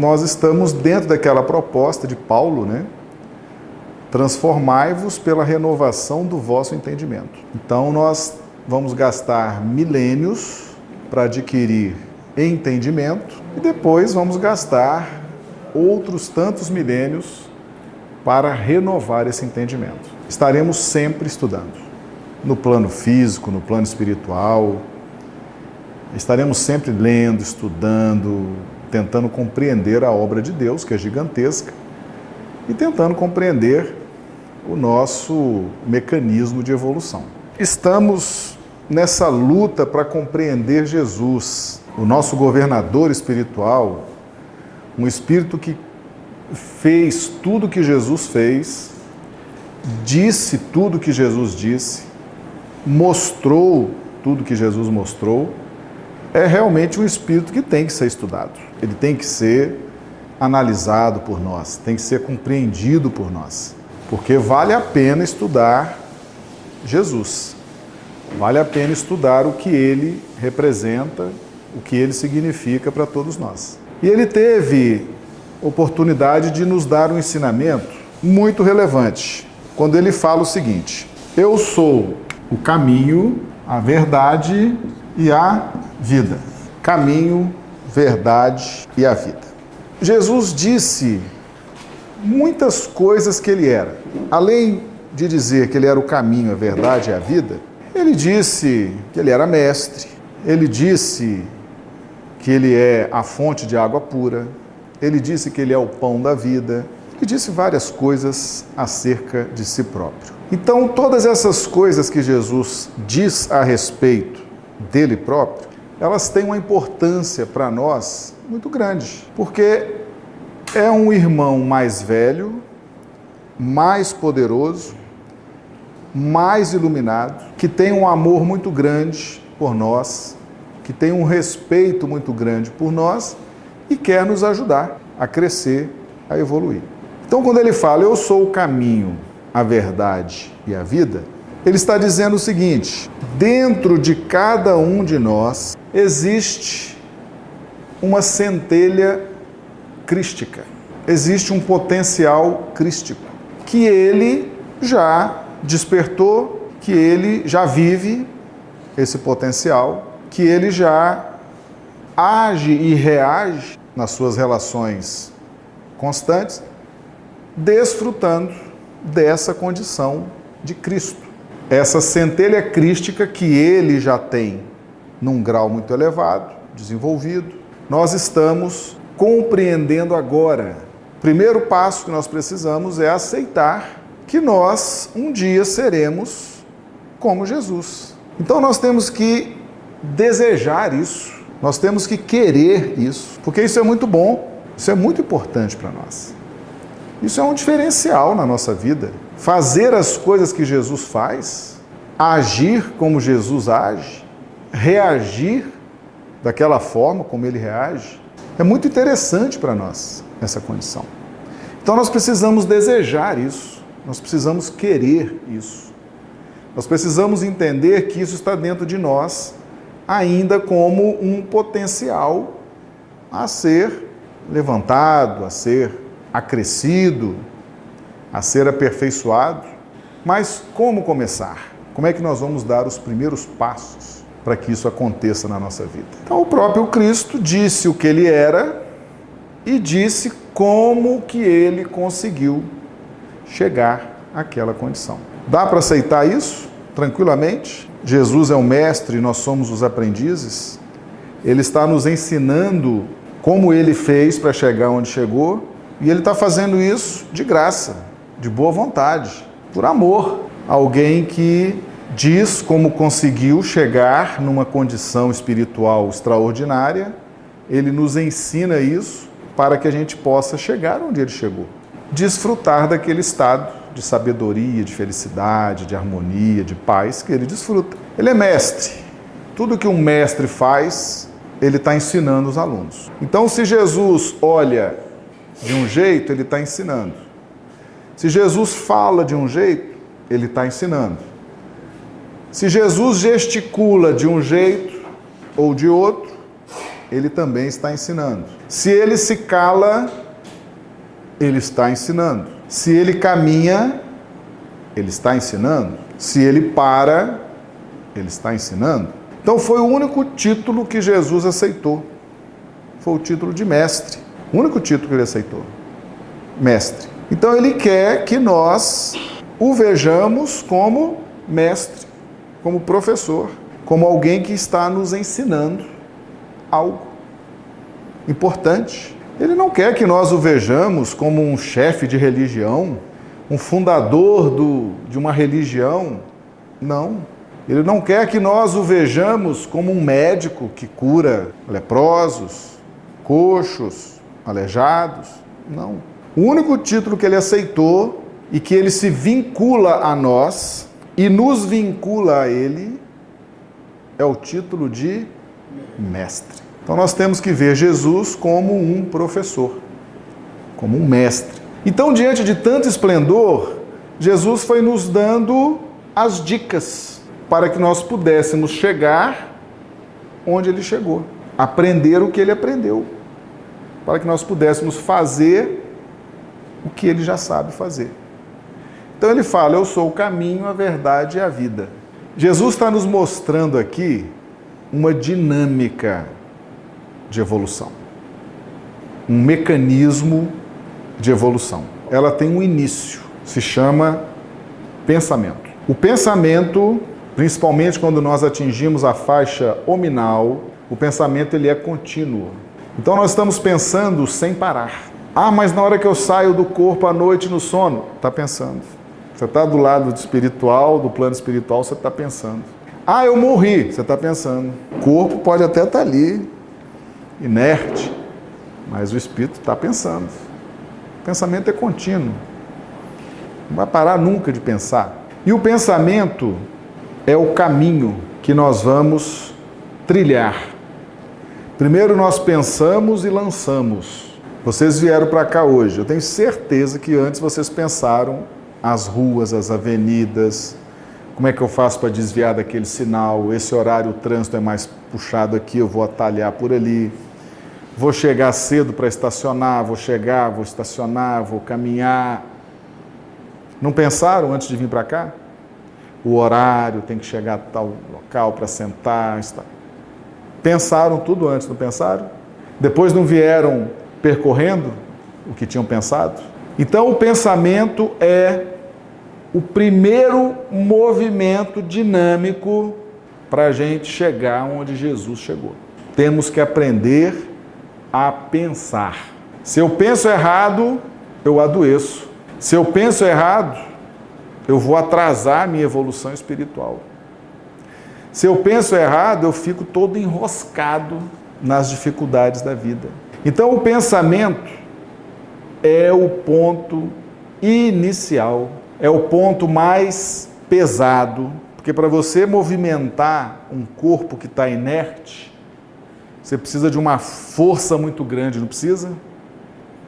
nós estamos dentro daquela proposta de Paulo, né? Transformai-vos pela renovação do vosso entendimento. Então nós vamos gastar milênios para adquirir entendimento e depois vamos gastar outros tantos milênios para renovar esse entendimento. Estaremos sempre estudando, no plano físico, no plano espiritual. Estaremos sempre lendo, estudando, tentando compreender a obra de Deus, que é gigantesca, e tentando compreender o nosso mecanismo de evolução. Estamos nessa luta para compreender Jesus, o nosso governador espiritual, um espírito que fez tudo que Jesus fez, disse tudo que Jesus disse, mostrou tudo que Jesus mostrou, é realmente um espírito que tem que ser estudado. Ele tem que ser analisado por nós, tem que ser compreendido por nós, porque vale a pena estudar Jesus. Vale a pena estudar o que ele representa, o que ele significa para todos nós. E ele teve oportunidade de nos dar um ensinamento muito relevante, quando ele fala o seguinte: Eu sou o caminho, a verdade e a vida. Caminho, verdade e a vida. Jesus disse muitas coisas que ele era. Além de dizer que ele era o caminho, a verdade e a vida, ele disse que ele era mestre, ele disse que ele é a fonte de água pura, ele disse que ele é o pão da vida, e disse várias coisas acerca de si próprio. Então, todas essas coisas que Jesus diz a respeito dele próprio, elas têm uma importância para nós muito grande, porque é um irmão mais velho, mais poderoso, mais iluminado, que tem um amor muito grande por nós, que tem um respeito muito grande por nós e quer nos ajudar a crescer, a evoluir. Então, quando ele fala, eu sou o caminho, a verdade e a vida, ele está dizendo o seguinte: dentro de cada um de nós existe uma centelha crística, existe um potencial crístico que ele já despertou, que ele já vive esse potencial, que ele já age e reage nas suas relações constantes, desfrutando dessa condição de Cristo. Essa centelha crística que ele já tem num grau muito elevado, desenvolvido, nós estamos compreendendo agora. O primeiro passo que nós precisamos é aceitar que nós um dia seremos como Jesus. Então nós temos que desejar isso nós temos que querer isso, porque isso é muito bom, isso é muito importante para nós. Isso é um diferencial na nossa vida. Fazer as coisas que Jesus faz, agir como Jesus age, reagir daquela forma como ele reage, é muito interessante para nós essa condição. Então nós precisamos desejar isso, nós precisamos querer isso. Nós precisamos entender que isso está dentro de nós ainda como um potencial a ser levantado, a ser acrescido, a ser aperfeiçoado. Mas como começar? Como é que nós vamos dar os primeiros passos para que isso aconteça na nossa vida? Então, o próprio Cristo disse o que ele era e disse como que ele conseguiu chegar àquela condição. Dá para aceitar isso tranquilamente? Jesus é o mestre nós somos os aprendizes, ele está nos ensinando como ele fez para chegar onde chegou, e ele está fazendo isso de graça, de boa vontade, por amor. Alguém que diz como conseguiu chegar numa condição espiritual extraordinária, ele nos ensina isso para que a gente possa chegar onde ele chegou, desfrutar daquele estado de sabedoria, de felicidade, de harmonia, de paz que ele desfruta. Ele é mestre. Tudo que um mestre faz, ele está ensinando os alunos. Então, se Jesus olha de um jeito, ele está ensinando. Se Jesus fala de um jeito, ele está ensinando. Se Jesus gesticula de um jeito ou de outro, ele também está ensinando. Se ele se cala, ele está ensinando. Se ele caminha, ele está ensinando. Se ele para, ele está ensinando. Então foi o único título que Jesus aceitou. Foi o título de mestre. O único título que ele aceitou. Mestre. Então ele quer que nós o vejamos como mestre, como professor, como alguém que está nos ensinando algo importante. Ele não quer que nós o vejamos como um chefe de religião, um fundador do, de uma religião. Não. Ele não quer que nós o vejamos como um médico que cura leprosos, coxos, aleijados. Não. O único título que ele aceitou e que ele se vincula a nós e nos vincula a ele é o título de mestre. Então nós temos que ver Jesus como um professor, como um mestre. Então, diante de tanto esplendor, Jesus foi nos dando as dicas para que nós pudéssemos chegar onde ele chegou, aprender o que ele aprendeu, para que nós pudéssemos fazer o que ele já sabe fazer. Então ele fala: Eu sou o caminho, a verdade e a vida. Jesus está nos mostrando aqui uma dinâmica de evolução, um mecanismo de evolução. Ela tem um início, se chama pensamento. O pensamento, principalmente quando nós atingimos a faixa hominal, o pensamento ele é contínuo. Então nós estamos pensando sem parar. Ah, mas na hora que eu saio do corpo à noite no sono, está pensando. Você está do lado do espiritual, do plano espiritual, você está pensando. Ah, eu morri, você está pensando. O corpo pode até estar tá ali, inerte, mas o espírito está pensando. O pensamento é contínuo. Não vai parar nunca de pensar. E o pensamento é o caminho que nós vamos trilhar. Primeiro nós pensamos e lançamos. Vocês vieram para cá hoje. Eu tenho certeza que antes vocês pensaram as ruas, as avenidas, como é que eu faço para desviar daquele sinal? Esse horário o trânsito é mais puxado aqui, eu vou atalhar por ali vou chegar cedo para estacionar, vou chegar, vou estacionar, vou caminhar. Não pensaram antes de vir para cá? O horário, tem que chegar a tal local para sentar. Pensaram tudo antes, não pensaram? Depois não vieram percorrendo o que tinham pensado? Então, o pensamento é o primeiro movimento dinâmico para a gente chegar onde Jesus chegou. Temos que aprender a pensar. Se eu penso errado, eu adoeço. Se eu penso errado, eu vou atrasar a minha evolução espiritual. Se eu penso errado, eu fico todo enroscado nas dificuldades da vida. Então, o pensamento é o ponto inicial, é o ponto mais pesado, porque para você movimentar um corpo que está inerte, você precisa de uma força muito grande, não precisa?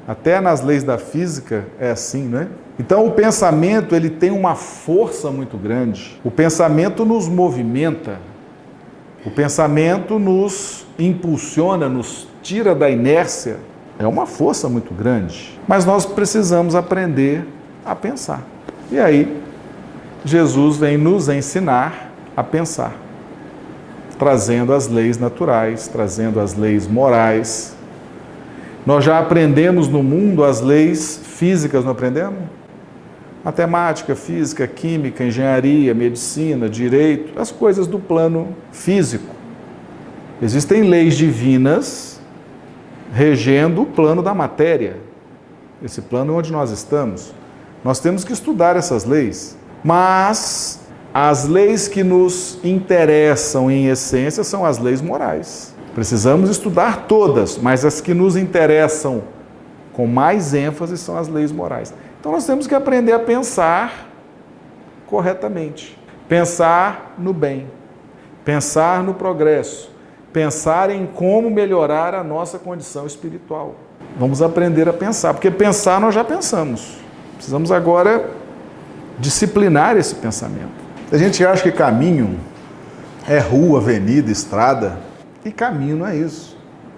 Até nas leis da física é assim, não é? Então o pensamento ele tem uma força muito grande. O pensamento nos movimenta. O pensamento nos impulsiona, nos tira da inércia. É uma força muito grande. Mas nós precisamos aprender a pensar. E aí Jesus vem nos ensinar a pensar trazendo as leis naturais, trazendo as leis morais. Nós já aprendemos no mundo as leis físicas, não aprendemos? Matemática, física, química, engenharia, medicina, direito, as coisas do plano físico. Existem leis divinas regendo o plano da matéria, esse plano onde nós estamos. Nós temos que estudar essas leis, mas as leis que nos interessam em essência são as leis morais. Precisamos estudar todas, mas as que nos interessam com mais ênfase são as leis morais. Então nós temos que aprender a pensar corretamente, pensar no bem, pensar no progresso, pensar em como melhorar a nossa condição espiritual. Vamos aprender a pensar, porque pensar nós já pensamos. Precisamos agora disciplinar esse pensamento. A gente acha que caminho é rua, avenida, estrada, e caminho não é isso.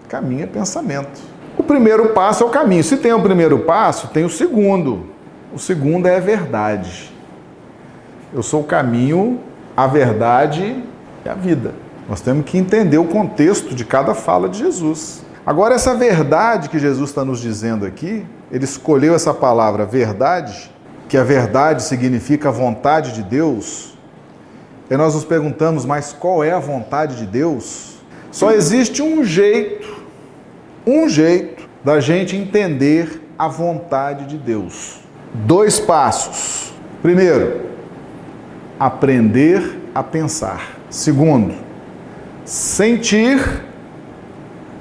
Caminho é pensamento. O primeiro passo é o caminho. Se tem o primeiro passo, tem o segundo. O segundo é a verdade. Eu sou o caminho, a verdade e a vida. Nós temos que entender o contexto de cada fala de Jesus. Agora, essa verdade que Jesus está nos dizendo aqui, ele escolheu essa palavra verdade, que a verdade significa a vontade de Deus. E nós nos perguntamos, mas qual é a vontade de Deus? Só existe um jeito, um jeito da gente entender a vontade de Deus. Dois passos. Primeiro, aprender a pensar. Segundo, sentir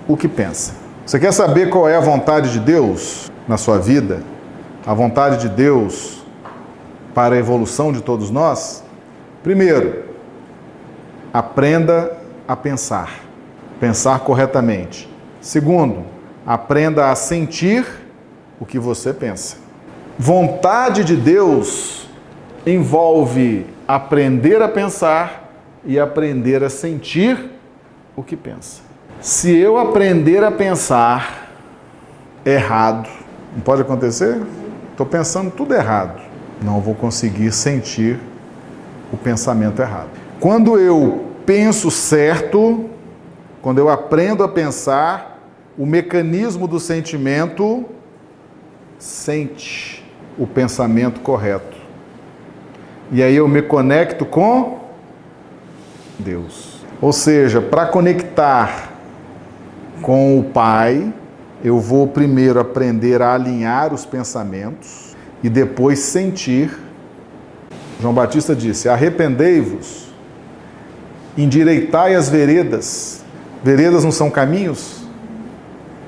o que pensa. Você quer saber qual é a vontade de Deus na sua vida? A vontade de Deus para a evolução de todos nós? Primeiro, aprenda a pensar, pensar corretamente. Segundo, aprenda a sentir o que você pensa. Vontade de Deus envolve aprender a pensar e aprender a sentir o que pensa. Se eu aprender a pensar errado, não pode acontecer? Estou pensando tudo errado. Não vou conseguir sentir o pensamento errado. Quando eu penso certo, quando eu aprendo a pensar, o mecanismo do sentimento sente o pensamento correto. E aí eu me conecto com Deus. Ou seja, para conectar com o Pai, eu vou primeiro aprender a alinhar os pensamentos e depois sentir. João Batista disse: Arrependei-vos, endireitai as veredas. Veredas não são caminhos?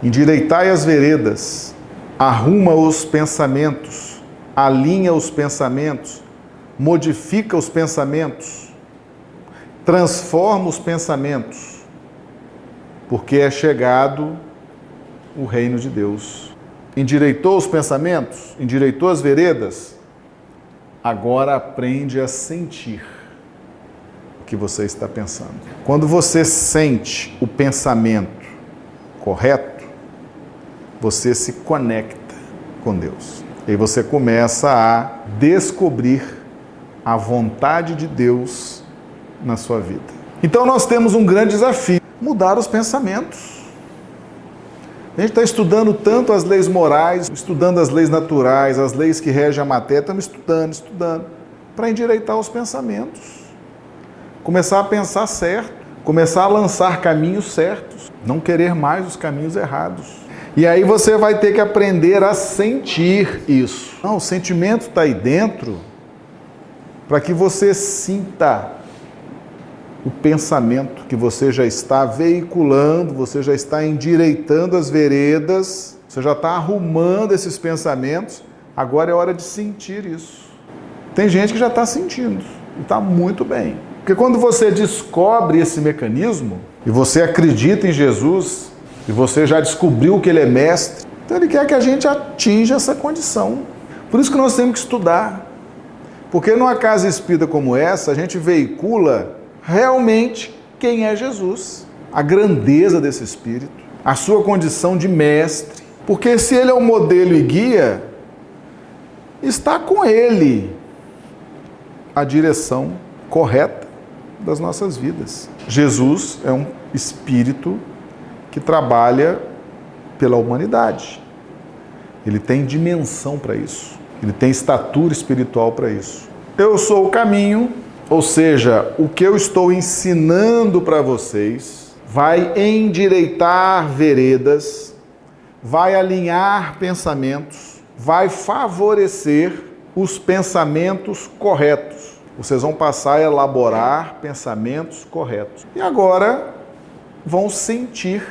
Endireitai as veredas, arruma os pensamentos, alinha os pensamentos, modifica os pensamentos, transforma os pensamentos, porque é chegado o reino de Deus. Endireitou os pensamentos, endireitou as veredas, agora aprende a sentir o que você está pensando. Quando você sente o pensamento correto, você se conecta com Deus. E você começa a descobrir a vontade de Deus na sua vida. Então nós temos um grande desafio: mudar os pensamentos. A gente está estudando tanto as leis morais, estudando as leis naturais, as leis que regem a matéria, estamos estudando, estudando, para endireitar os pensamentos. Começar a pensar certo, começar a lançar caminhos certos, não querer mais os caminhos errados. E aí você vai ter que aprender a sentir isso. Não, o sentimento está aí dentro para que você sinta o pensamento que você já está veiculando, você já está endireitando as veredas, você já está arrumando esses pensamentos. Agora é hora de sentir isso. Tem gente que já está sentindo e está muito bem. Porque quando você descobre esse mecanismo e você acredita em Jesus, e você já descobriu que ele é mestre, então ele quer que a gente atinja essa condição. Por isso que nós temos que estudar. Porque numa casa espírita como essa, a gente veicula realmente quem é Jesus, a grandeza desse espírito, a sua condição de mestre. Porque se ele é o modelo e guia, está com ele a direção correta das nossas vidas. Jesus é um espírito que trabalha pela humanidade. Ele tem dimensão para isso. Ele tem estatura espiritual para isso. Eu sou o caminho, ou seja, o que eu estou ensinando para vocês vai endireitar veredas, vai alinhar pensamentos, vai favorecer os pensamentos corretos. Vocês vão passar a elaborar pensamentos corretos. E agora vão sentir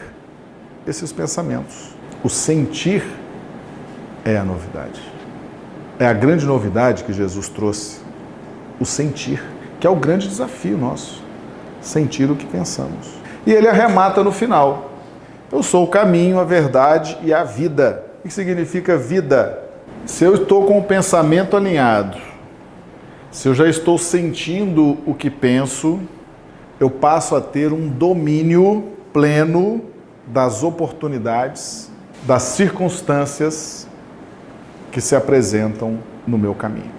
esses pensamentos. O sentir é a novidade. É a grande novidade que Jesus trouxe. O sentir, que é o grande desafio nosso. Sentir o que pensamos. E ele arremata no final. Eu sou o caminho, a verdade e a vida. O que significa vida? Se eu estou com o pensamento alinhado, se eu já estou sentindo o que penso, eu passo a ter um domínio pleno das oportunidades, das circunstâncias que se apresentam no meu caminho,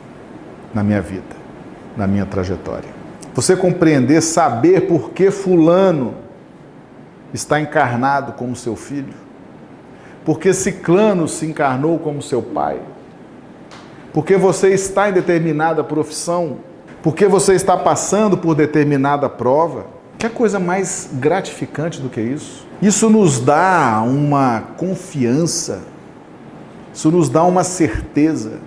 na minha vida, na minha trajetória. Você compreender, saber por que Fulano está encarnado como seu filho, porque Ciclano se encarnou como seu pai, porque você está em determinada profissão, porque você está passando por determinada prova. Que coisa mais gratificante do que isso? Isso nos dá uma confiança, isso nos dá uma certeza,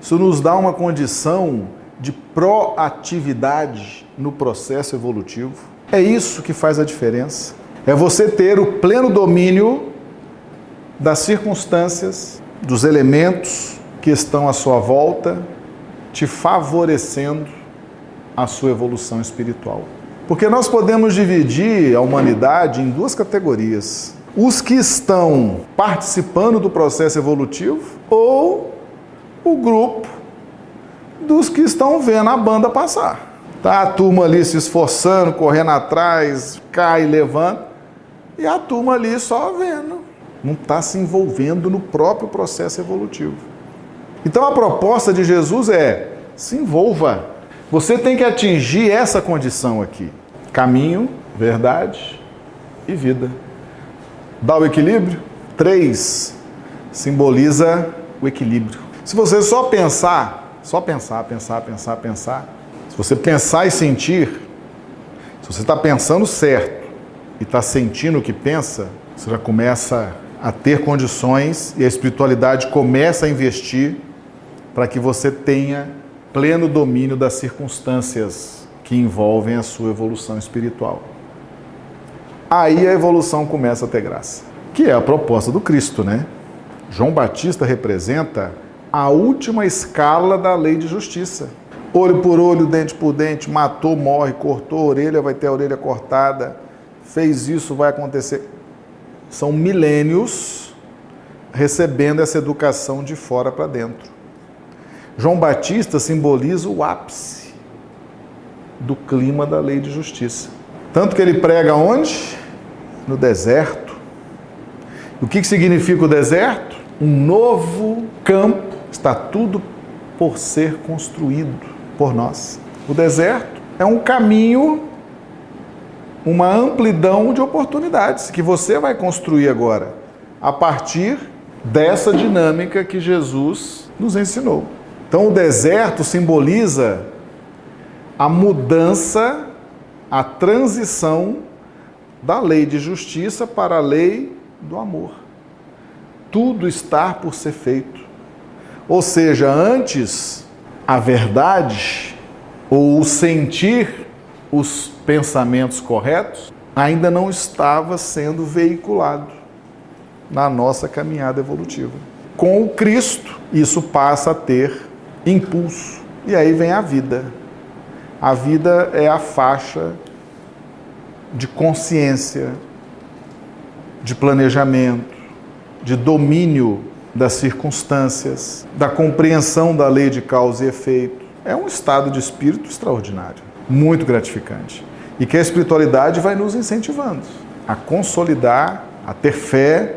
isso nos dá uma condição de proatividade no processo evolutivo. É isso que faz a diferença. É você ter o pleno domínio das circunstâncias, dos elementos que estão à sua volta, te favorecendo a sua evolução espiritual. Porque nós podemos dividir a humanidade em duas categorias: os que estão participando do processo evolutivo ou o grupo dos que estão vendo a banda passar. Tá a turma ali se esforçando, correndo atrás, cai, levanta, e a turma ali só vendo, não está se envolvendo no próprio processo evolutivo. Então a proposta de Jesus é: se envolva. Você tem que atingir essa condição aqui: caminho, verdade e vida. Dá o equilíbrio? Três simboliza o equilíbrio. Se você só pensar, só pensar, pensar, pensar, pensar, se você pensar e sentir, se você está pensando certo e está sentindo o que pensa, você já começa a ter condições e a espiritualidade começa a investir para que você tenha pleno domínio das circunstâncias que envolvem a sua evolução espiritual. Aí a evolução começa a ter graça, que é a proposta do Cristo, né? João Batista representa a última escala da lei de justiça. Olho por olho, dente por dente, matou, morre, cortou a orelha, vai ter a orelha cortada, fez isso, vai acontecer. São milênios recebendo essa educação de fora para dentro. João Batista simboliza o ápice do clima da lei de justiça. Tanto que ele prega onde? No deserto. O que significa o deserto? Um novo campo está tudo por ser construído por nós. O deserto é um caminho, uma amplidão de oportunidades que você vai construir agora, a partir dessa dinâmica que Jesus nos ensinou. Então, o deserto simboliza a mudança, a transição da lei de justiça para a lei do amor. Tudo está por ser feito. Ou seja, antes a verdade ou o sentir os pensamentos corretos ainda não estava sendo veiculado na nossa caminhada evolutiva. Com o Cristo, isso passa a ter impulso. E aí vem a vida. A vida é a faixa de consciência, de planejamento, de domínio das circunstâncias, da compreensão da lei de causa e efeito. É um estado de espírito extraordinário, muito gratificante. E que a espiritualidade vai nos incentivando a consolidar, a ter fé,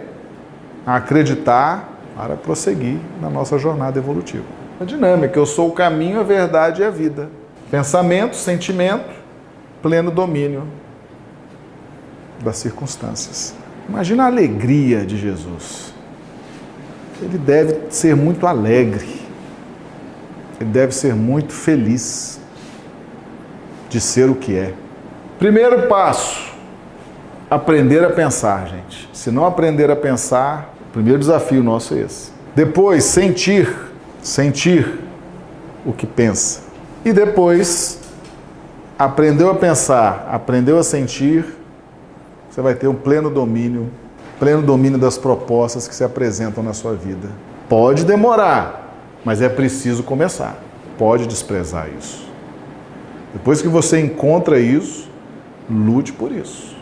a acreditar para prosseguir na nossa jornada evolutiva. A dinâmica, eu sou o caminho, a verdade e a vida. Pensamento, sentimento, pleno domínio das circunstâncias. Imagina a alegria de Jesus ele deve ser muito alegre, ele deve ser muito feliz de ser o que é. Primeiro passo, aprender a pensar, gente. Se não aprender a pensar, o primeiro desafio nosso é esse. Depois, sentir, sentir o que pensa. E depois, aprendeu a pensar, aprendeu a sentir, você vai ter um pleno domínio pleno domínio das propostas que se apresentam na sua vida. Pode demorar, mas é preciso começar. Pode desprezar isso. Depois que você encontra isso, lute por isso.